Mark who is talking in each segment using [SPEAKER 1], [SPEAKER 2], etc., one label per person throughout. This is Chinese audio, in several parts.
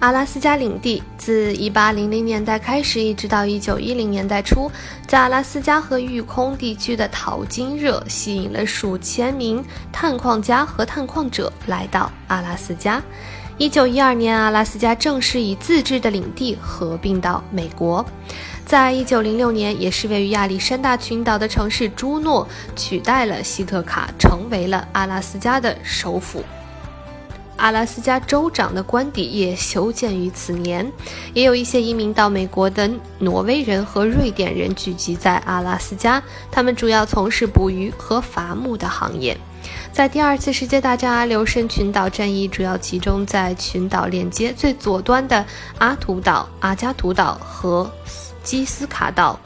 [SPEAKER 1] 阿拉斯加领地自1800年代开始，一直到1910年代初，在阿拉斯加和育空地区的淘金热吸引了数千名探矿家和探矿者来到阿拉斯加。1912年，阿拉斯加正式以自治的领地合并到美国。在1906年，也是位于亚历山大群岛的城市朱诺取代了西特卡，成为了阿拉斯加的首府。阿拉斯加州长的官邸也修建于此年，也有一些移民到美国的挪威人和瑞典人聚集在阿拉斯加，他们主要从事捕鱼和伐木的行业。在第二次世界大战阿留申群岛战役主要集中在群岛链接最左端的阿图岛、阿加图岛和基斯卡岛，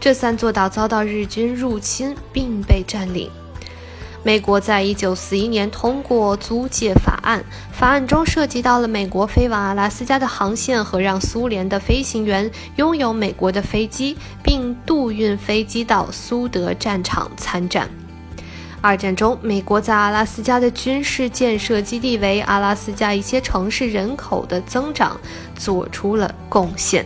[SPEAKER 1] 这三座岛遭到日军入侵并被占领。美国在一九四一年通过租借法案，法案中涉及到了美国飞往阿拉斯加的航线和让苏联的飞行员拥有美国的飞机，并渡运飞机到苏德战场参战。二战中，美国在阿拉斯加的军事建设基地为阿拉斯加一些城市人口的增长做出了贡献。